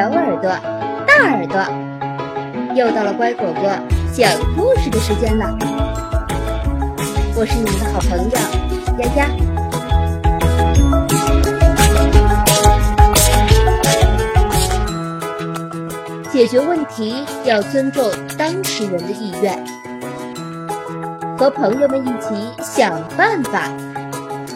小耳朵、大耳朵，又到了乖果果讲故事的时间了。我是你们的好朋友丫丫。解决问题要尊重当事人的意愿，和朋友们一起想办法。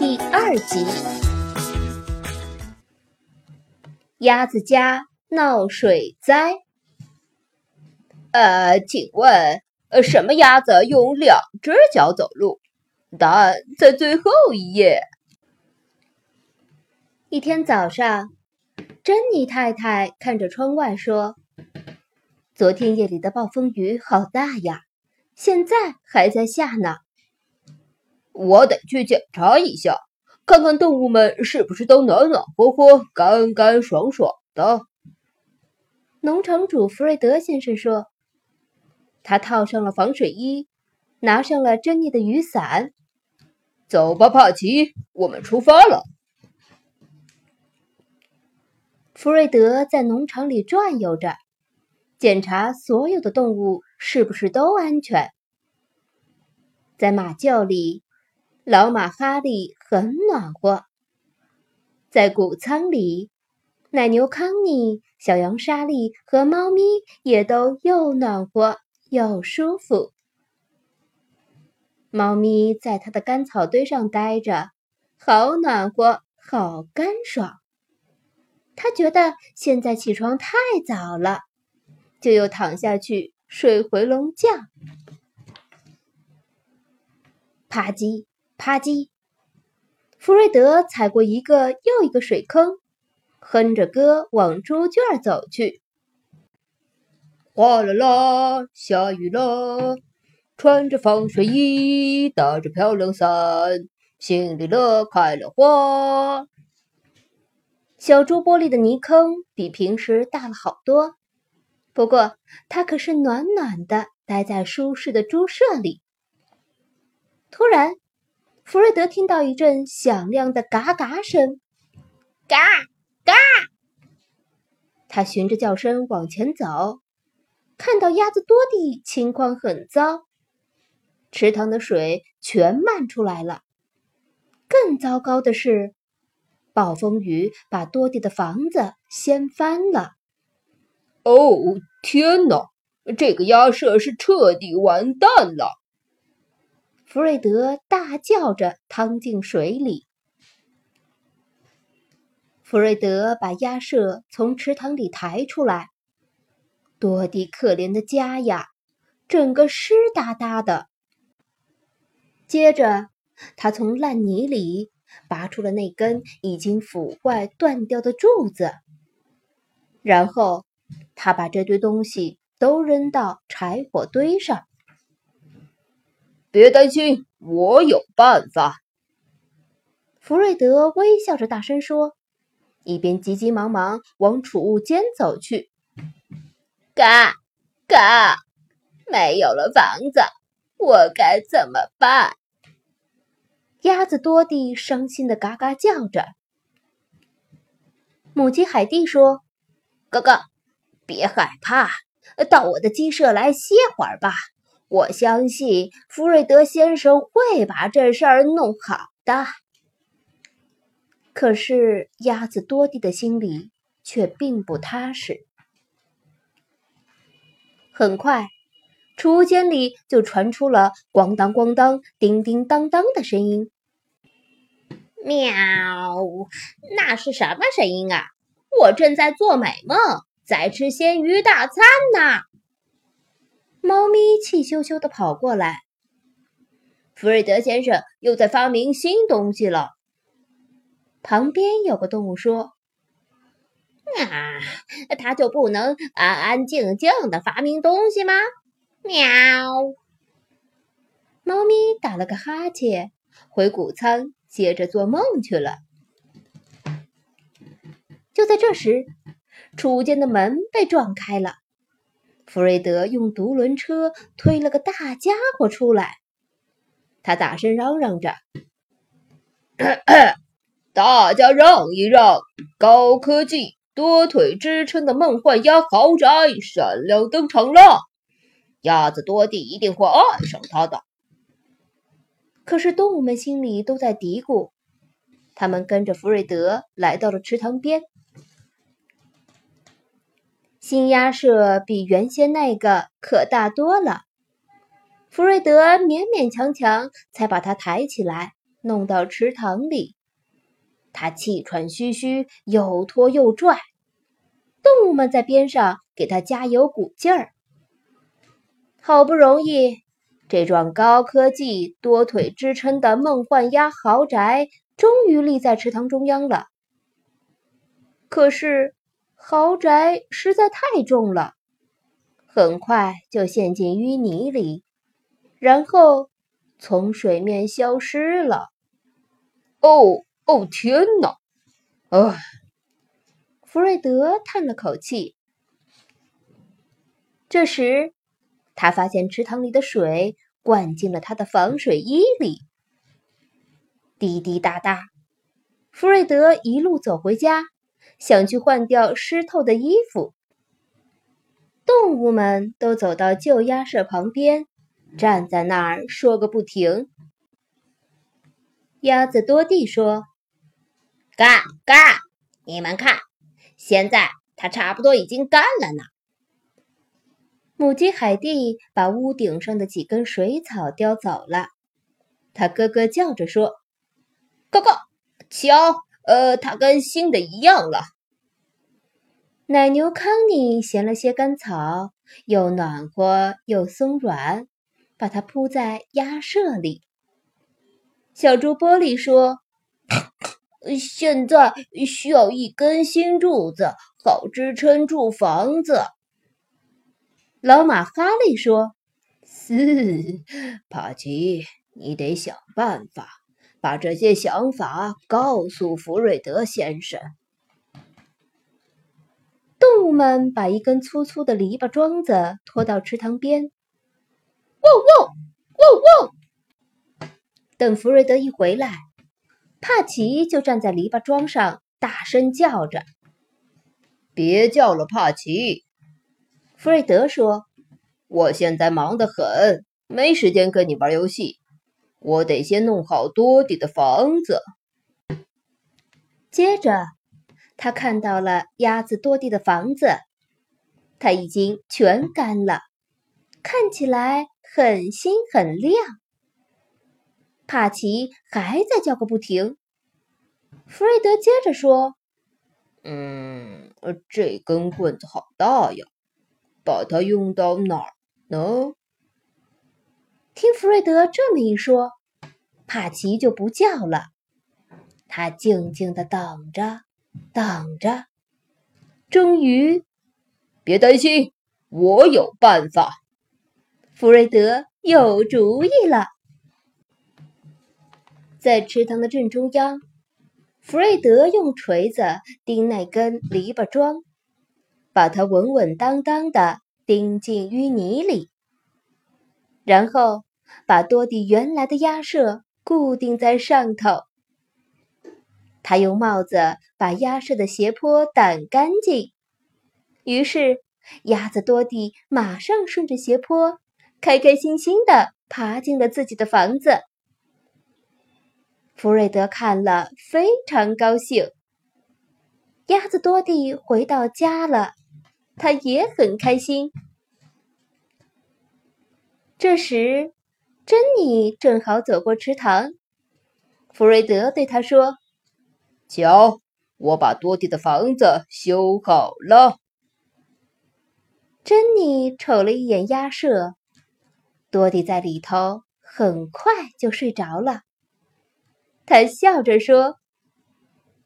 第二集。鸭子家闹水灾。呃，请问，呃，什么鸭子用两只脚走路？答案在最后一页。一天早上，珍妮太太看着窗外说：“昨天夜里的暴风雨好大呀，现在还在下呢。我得去检查一下。”看看动物们是不是都暖暖和和、干干爽爽的？农场主弗瑞德先生说：“他套上了防水衣，拿上了珍妮的雨伞。走吧，帕奇，我们出发了。”弗瑞德在农场里转悠着，检查所有的动物是不是都安全。在马厩里。老马哈利很暖和，在谷仓里，奶牛康妮、小羊莎莉和猫咪也都又暖和又舒服。猫咪在它的干草堆上待着，好暖和，好干爽。它觉得现在起床太早了，就又躺下去睡回笼觉。啪叽。啪叽！弗瑞德踩过一个又一个水坑，哼着歌往猪圈走去。哗啦啦，下雨了，穿着防水衣，打着漂亮伞，心里乐开了花。小猪玻璃的泥坑比平时大了好多，不过它可是暖暖的，待在舒适的猪舍里。突然。弗瑞德听到一阵响亮的嘎嘎声，嘎嘎。他循着叫声往前走，看到鸭子多蒂情况很糟，池塘的水全漫出来了。更糟糕的是，暴风雨把多蒂的房子掀翻了。哦，天哪！这个鸭舍是彻底完蛋了。弗瑞德大叫着趟进水里。弗瑞德把鸭舍从池塘里抬出来，多蒂可怜的家呀，整个湿哒哒的。接着，他从烂泥里拔出了那根已经腐坏断掉的柱子，然后他把这堆东西都扔到柴火堆上。别担心，我有办法。”弗瑞德微笑着大声说，一边急急忙忙往储物间走去。“嘎嘎，没有了房子，我该怎么办？”鸭子多蒂伤心的嘎嘎叫着。母鸡海蒂说：“哥哥，别害怕，到我的鸡舍来歇会儿吧。”我相信福瑞德先生会把这事儿弄好的。可是鸭子多蒂的心里却并不踏实。很快，储物间里就传出了咣当咣当、叮叮当当的声音。喵，那是什么声音啊？我正在做美梦，在吃鲜鱼大餐呢。猫咪气咻咻的跑过来。弗瑞德先生又在发明新东西了。旁边有个动物说：“啊，他就不能安安静静的发明东西吗？”喵。猫咪打了个哈欠，回谷仓接着做梦去了。就在这时，储物间的门被撞开了。弗瑞德用独轮车推了个大家伙出来，他大声嚷嚷着：“咳咳大家让一让，高科技多腿支撑的梦幻鸭豪宅闪亮登场了，鸭子多蒂一定会爱上它的。可是动物们心里都在嘀咕。他们跟着福瑞德来到了池塘边。新鸭舍比原先那个可大多了。福瑞德勉勉强强才把它抬起来，弄到池塘里。他气喘吁吁，又拖又拽。动物们在边上给他加油鼓劲儿。好不容易，这幢高科技、多腿支撑的梦幻鸭豪宅终于立在池塘中央了。可是，豪宅实在太重了，很快就陷进淤泥里，然后从水面消失了。哦。哦天哪！唉，弗瑞德叹了口气。这时，他发现池塘里的水灌进了他的防水衣里，滴滴答答。弗瑞德一路走回家，想去换掉湿透的衣服。动物们都走到旧鸭舍旁边，站在那儿说个不停。鸭子多蒂说。嘎嘎！你们看，现在它差不多已经干了呢。母鸡海蒂把屋顶上的几根水草叼走了，它咯咯叫着说：“哥哥，瞧，呃，它跟新的一样了。”奶牛康妮衔了些干草，又暖和又松软，把它铺在鸭舍里。小猪玻璃说。现在需要一根新柱子，好支撑住房子。老马哈利说：“是，帕奇，你得想办法把这些想法告诉福瑞德先生。”动物们把一根粗粗的篱笆桩子拖到池塘边。汪汪汪汪！等福瑞德一回来。帕奇就站在篱笆桩上，大声叫着：“别叫了，帕奇！”弗瑞德说：“我现在忙得很，没时间跟你玩游戏。我得先弄好多迪的房子。”接着，他看到了鸭子多蒂的房子，它已经全干了，看起来很新很亮。帕奇还在叫个不停。弗瑞德接着说：“嗯，这根棍子好大呀，把它用到哪儿呢？”听弗瑞德这么一说，帕奇就不叫了。他静静的等着，等着。终于，别担心，我有办法。弗瑞德有主意了。在池塘的正中央，弗瑞德用锤子钉那根篱笆桩，把它稳稳当当的钉进淤泥里，然后把多蒂原来的鸭舍固定在上头。他用帽子把鸭舍的斜坡掸干净，于是鸭子多蒂马上顺着斜坡，开开心心的爬进了自己的房子。弗瑞德看了非常高兴。鸭子多蒂回到家了，他也很开心。这时，珍妮正好走过池塘。弗瑞德对他说：“瞧，我把多蒂的房子修好了。”珍妮瞅了一眼鸭舍，多蒂在里头很快就睡着了。他笑着说：“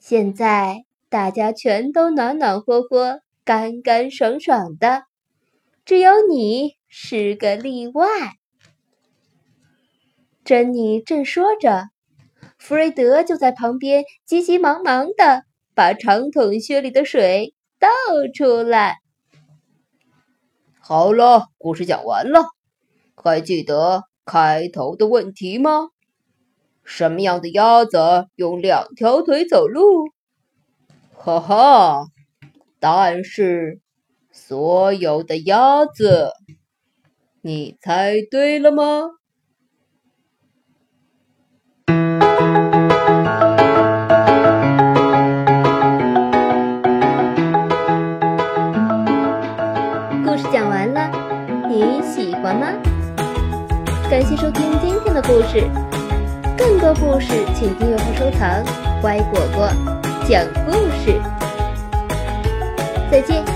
现在大家全都暖暖和和、干干爽爽的，只有你是个例外。”珍妮正说着，弗瑞德就在旁边急急忙忙的把长筒靴里的水倒出来。好了，故事讲完了，还记得开头的问题吗？什么样的鸭子用两条腿走路？哈哈，答案是所有的鸭子。你猜对了吗？再见。